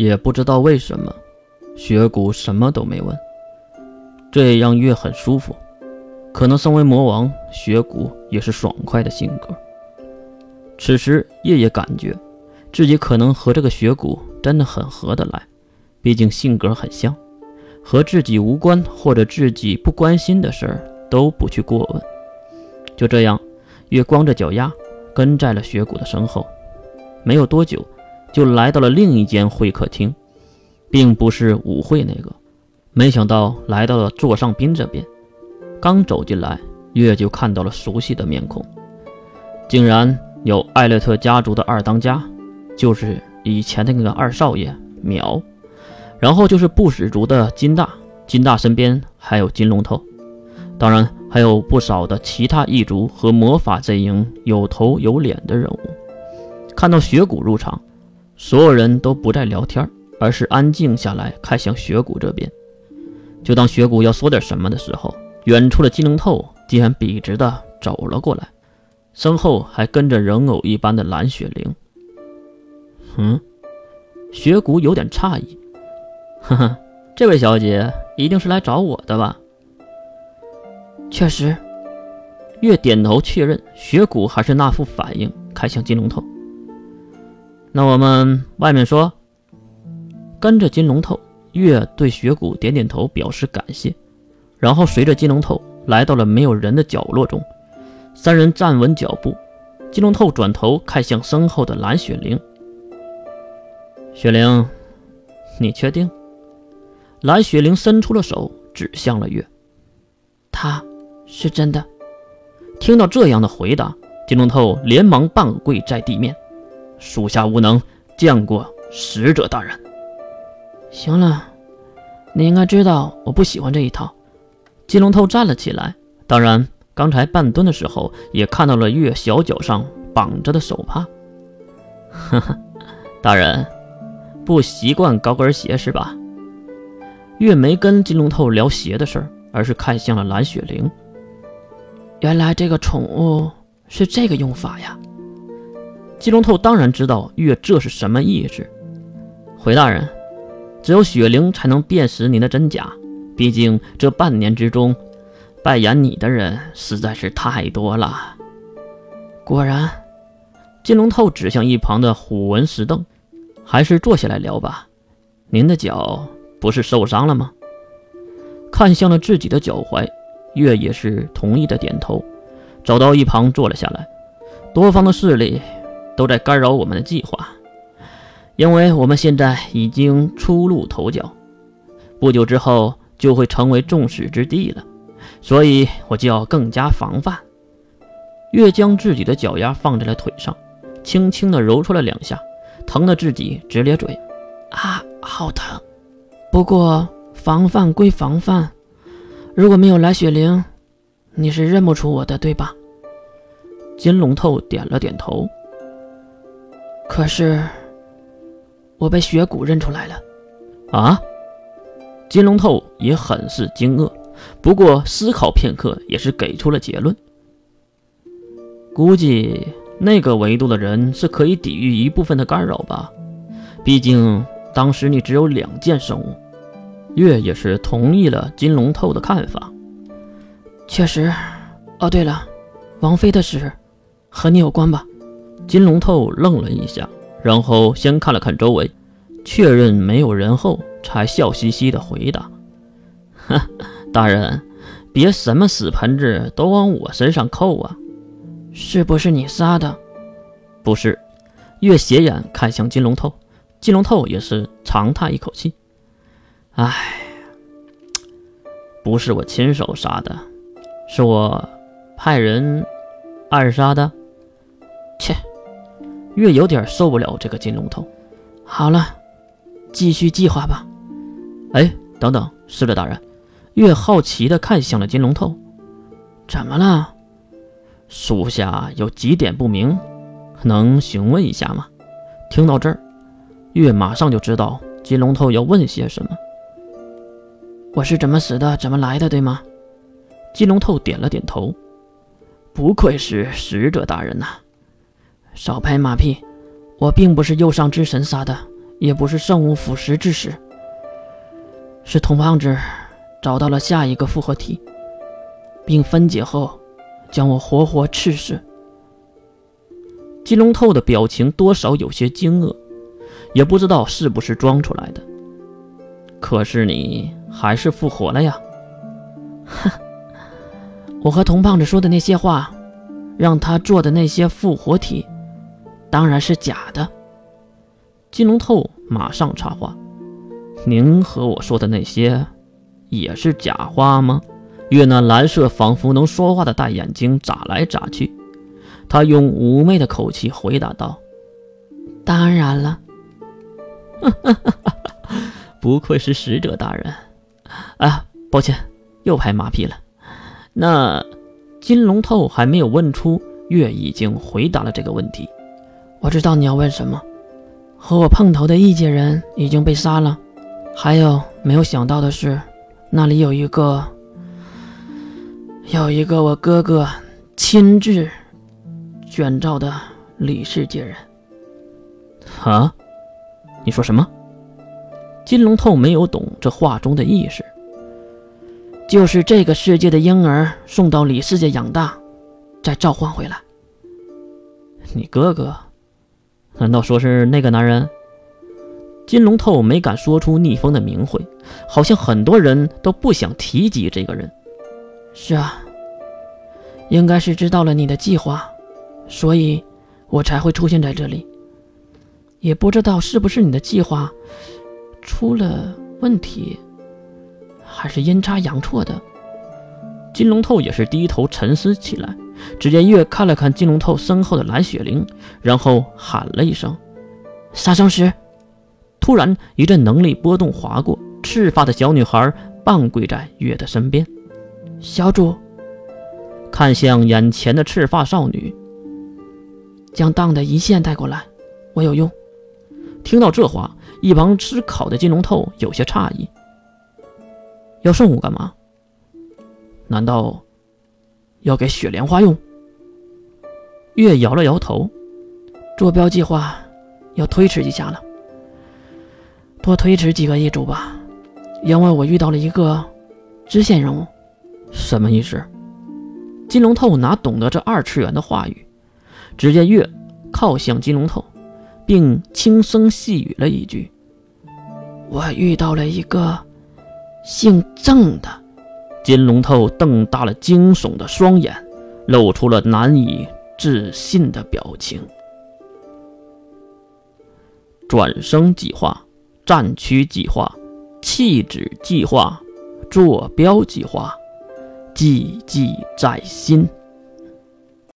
也不知道为什么，雪谷什么都没问，这让月很舒服。可能身为魔王，雪谷也是爽快的性格。此时，夜夜感觉自己可能和这个雪谷真的很合得来，毕竟性格很像。和自己无关或者自己不关心的事儿都不去过问。就这样，月光着脚丫跟在了雪谷的身后。没有多久，就来到了另一间会客厅，并不是舞会那个。没想到来到了座上宾这边。刚走进来，月就看到了熟悉的面孔，竟然有艾略特家族的二当家，就是以前的那个二少爷淼，然后就是不死族的金大，金大身边还有金龙头，当然还有不少的其他异族和魔法阵营有头有脸的人物。看到雪谷入场，所有人都不再聊天，而是安静下来看向雪谷这边。就当雪谷要说点什么的时候。远处的金龙透竟然笔直的走了过来，身后还跟着人偶一般的蓝雪灵。嗯，雪谷有点诧异，呵呵，这位小姐一定是来找我的吧？确实，月点头确认，雪谷还是那副反应，看向金龙头。那我们外面说。跟着金龙头，月对雪谷点点头，表示感谢。然后随着金龙头来到了没有人的角落中，三人站稳脚步。金龙头转头看向身后的蓝雪灵：“雪灵，你确定？”蓝雪灵伸出了手指向了月：“他是真的。”听到这样的回答，金龙头连忙半跪在地面：“属下无能，见过使者大人。”行了，你应该知道我不喜欢这一套。金龙头站了起来，当然，刚才半蹲的时候也看到了月小脚上绑着的手帕。哈哈，大人不习惯高跟鞋是吧？月没跟金龙头聊鞋的事儿，而是看向了蓝雪玲。原来这个宠物是这个用法呀！金龙头当然知道月这是什么意思。回大人，只有雪灵才能辨识您的真假。毕竟这半年之中，扮演你的人实在是太多了。果然，金龙透指向一旁的虎纹石凳，还是坐下来聊吧。您的脚不是受伤了吗？看向了自己的脚踝，月也是同意的点头，走到一旁坐了下来。多方的势力都在干扰我们的计划，因为我们现在已经初露头角，不久之后。就会成为众矢之的了，所以我就要更加防范。月将自己的脚丫放在了腿上，轻轻的揉搓了两下，疼得自己直咧嘴。啊，好疼！不过防范归防范，如果没有蓝雪灵，你是认不出我的，对吧？金龙透点了点头。可是我被雪谷认出来了。啊？金龙透也很是惊愕，不过思考片刻，也是给出了结论。估计那个维度的人是可以抵御一部分的干扰吧，毕竟当时你只有两件生物。月也是同意了金龙透的看法。确实，哦对了，王妃的事和你有关吧？金龙透愣了一下，然后先看了看周围，确认没有人后。才笑嘻嘻的回答：“哈，大人，别什么死盆子都往我身上扣啊！是不是你杀的？不是。”月斜眼看向金龙透，金龙透也是长叹一口气：“唉，不是我亲手杀的，是我派人暗杀的。”切，月有点受不了这个金龙头。好了，继续计划吧。哎，等等，是的，大人。月好奇地看向了金龙头，怎么了？属下有几点不明，能询问一下吗？听到这儿，月马上就知道金龙头要问些什么。我是怎么死的，怎么来的，对吗？金龙头点了点头。不愧是使者大人呐，少拍马屁，我并不是右上之神杀的，也不是圣物腐蚀之时，是童胖子找到了下一个复合体，并分解后将我活活吃死。金龙透的表情多少有些惊愕，也不知道是不是装出来的。可是你还是复活了呀？哼，我和童胖子说的那些话，让他做的那些复活体，当然是假的。金龙透马上插话：“您和我说的那些，也是假话吗？”月那蓝色仿佛能说话的大眼睛眨来眨去，他用妩媚的口气回答道：“当然了。”不愧是使者大人。啊，抱歉，又拍马屁了。那金龙透还没有问出，月已经回答了这个问题。我知道你要问什么。和我碰头的异界人已经被杀了，还有没有想到的是，那里有一个，有一个我哥哥亲自卷造的李世界人。啊？你说什么？金龙透没有懂这话中的意思。就是这个世界的婴儿送到李世界养大，再召唤回来。你哥哥？难道说是那个男人？金龙透没敢说出逆风的名讳，好像很多人都不想提及这个人。是啊，应该是知道了你的计划，所以我才会出现在这里。也不知道是不是你的计划出了问题，还是阴差阳错的。金龙透也是低头沉思起来。只见月看了看金龙透身后的蓝雪灵，然后喊了一声：“杀生石！”突然一阵能力波动划过，赤发的小女孩半跪在月的身边。小主看向眼前的赤发少女，将当的一线带过来，我有用。听到这话，一旁吃烤的金龙透有些诧异：“要圣物干嘛？难道？”要给雪莲花用。月摇了摇头，坐标计划要推迟一下了，多推迟几个一周吧，因为我遇到了一个支线任务。什么意思？金龙透哪懂得这二次元的话语？只见月靠向金龙透，并轻声细语了一句：“我遇到了一个姓郑的。”金龙头瞪大了惊悚的双眼，露出了难以置信的表情。转生计划、战区计划、弃址计划、坐标计划，记记在心。